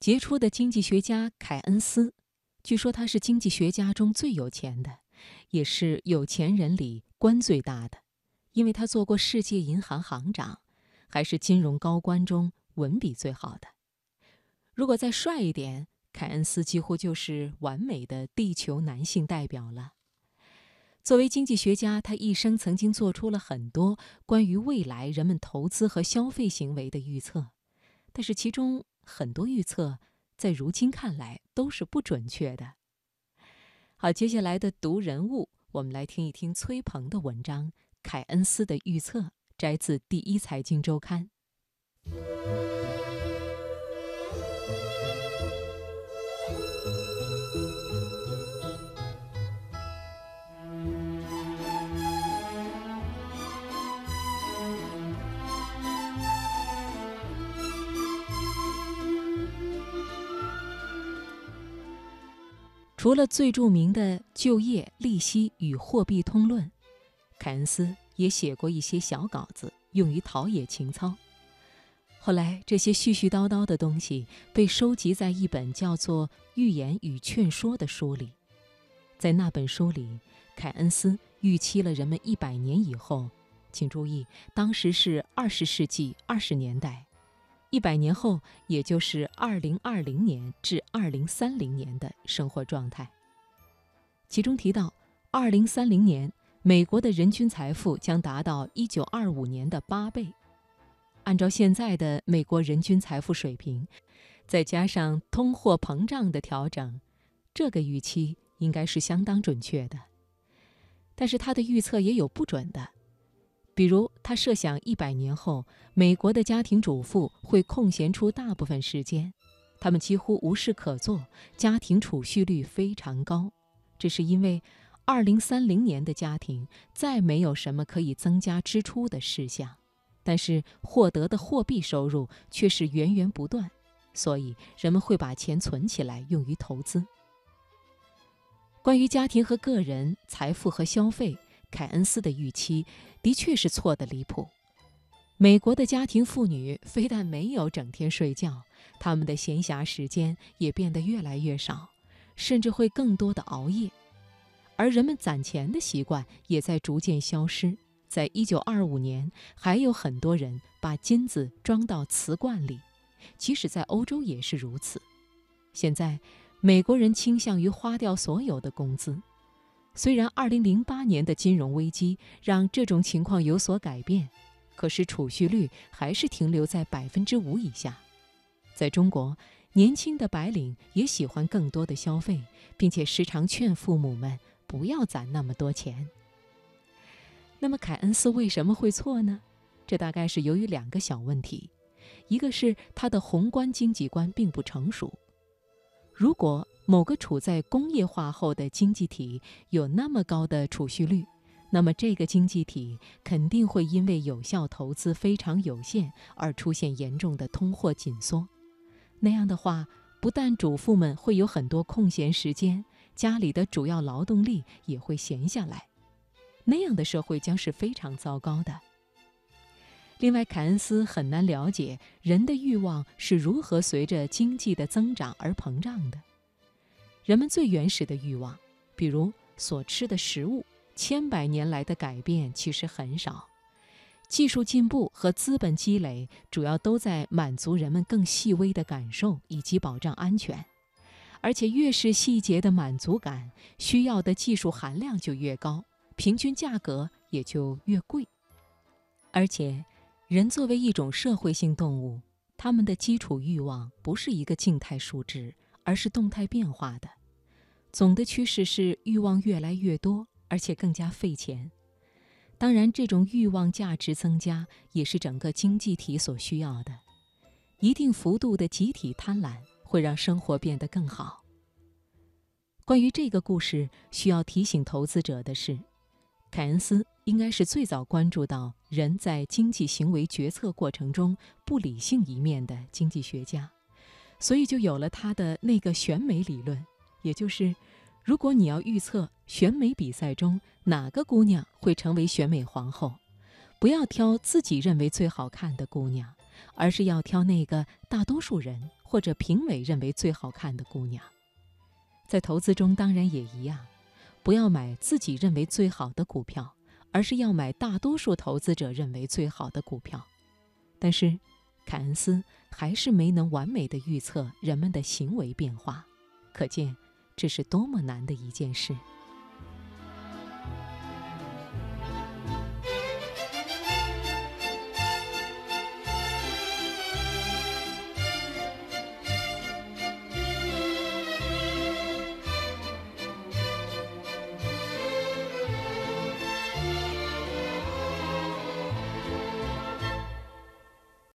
杰出的经济学家凯恩斯，据说他是经济学家中最有钱的，也是有钱人里官最大的，因为他做过世界银行行长，还是金融高官中文笔最好的。如果再帅一点，凯恩斯几乎就是完美的地球男性代表了。作为经济学家，他一生曾经做出了很多关于未来人们投资和消费行为的预测，但是其中。很多预测在如今看来都是不准确的。好，接下来的读人物，我们来听一听崔鹏的文章《凯恩斯的预测》，摘自《第一财经周刊》。除了最著名的《就业、利息与货币通论》，凯恩斯也写过一些小稿子，用于陶冶情操。后来，这些絮絮叨叨的东西被收集在一本叫做《预言与劝说》的书里。在那本书里，凯恩斯预期了人们一百年以后，请注意，当时是二十世纪二十年代。一百年后，也就是二零二零年至二零三零年的生活状态。其中提到，二零三零年美国的人均财富将达到一九二五年的八倍。按照现在的美国人均财富水平，再加上通货膨胀的调整，这个预期应该是相当准确的。但是他的预测也有不准的。比如，他设想一百年后，美国的家庭主妇会空闲出大部分时间，他们几乎无事可做，家庭储蓄率非常高。这是因为，二零三零年的家庭再没有什么可以增加支出的事项，但是获得的货币收入却是源源不断，所以人们会把钱存起来用于投资。关于家庭和个人财富和消费。凯恩斯的预期的确是错的离谱。美国的家庭妇女非但没有整天睡觉，他们的闲暇时间也变得越来越少，甚至会更多的熬夜。而人们攒钱的习惯也在逐渐消失。在一九二五年，还有很多人把金子装到瓷罐里，即使在欧洲也是如此。现在，美国人倾向于花掉所有的工资。虽然2008年的金融危机让这种情况有所改变，可是储蓄率还是停留在百分之五以下。在中国，年轻的白领也喜欢更多的消费，并且时常劝父母们不要攒那么多钱。那么，凯恩斯为什么会错呢？这大概是由于两个小问题：一个是他的宏观经济观并不成熟。如果某个处在工业化后的经济体有那么高的储蓄率，那么这个经济体肯定会因为有效投资非常有限而出现严重的通货紧缩。那样的话，不但主妇们会有很多空闲时间，家里的主要劳动力也会闲下来。那样的社会将是非常糟糕的。另外，凯恩斯很难了解人的欲望是如何随着经济的增长而膨胀的。人们最原始的欲望，比如所吃的食物，千百年来的改变其实很少。技术进步和资本积累主要都在满足人们更细微的感受以及保障安全，而且越是细节的满足感，需要的技术含量就越高，平均价格也就越贵。而且，人作为一种社会性动物，他们的基础欲望不是一个静态数值。而是动态变化的，总的趋势是欲望越来越多，而且更加费钱。当然，这种欲望价值增加也是整个经济体所需要的。一定幅度的集体贪婪会让生活变得更好。关于这个故事，需要提醒投资者的是，凯恩斯应该是最早关注到人在经济行为决策过程中不理性一面的经济学家。所以就有了他的那个选美理论，也就是，如果你要预测选美比赛中哪个姑娘会成为选美皇后，不要挑自己认为最好看的姑娘，而是要挑那个大多数人或者评委认为最好看的姑娘。在投资中当然也一样，不要买自己认为最好的股票，而是要买大多数投资者认为最好的股票。但是，凯恩斯还是没能完美的预测人们的行为变化，可见这是多么难的一件事。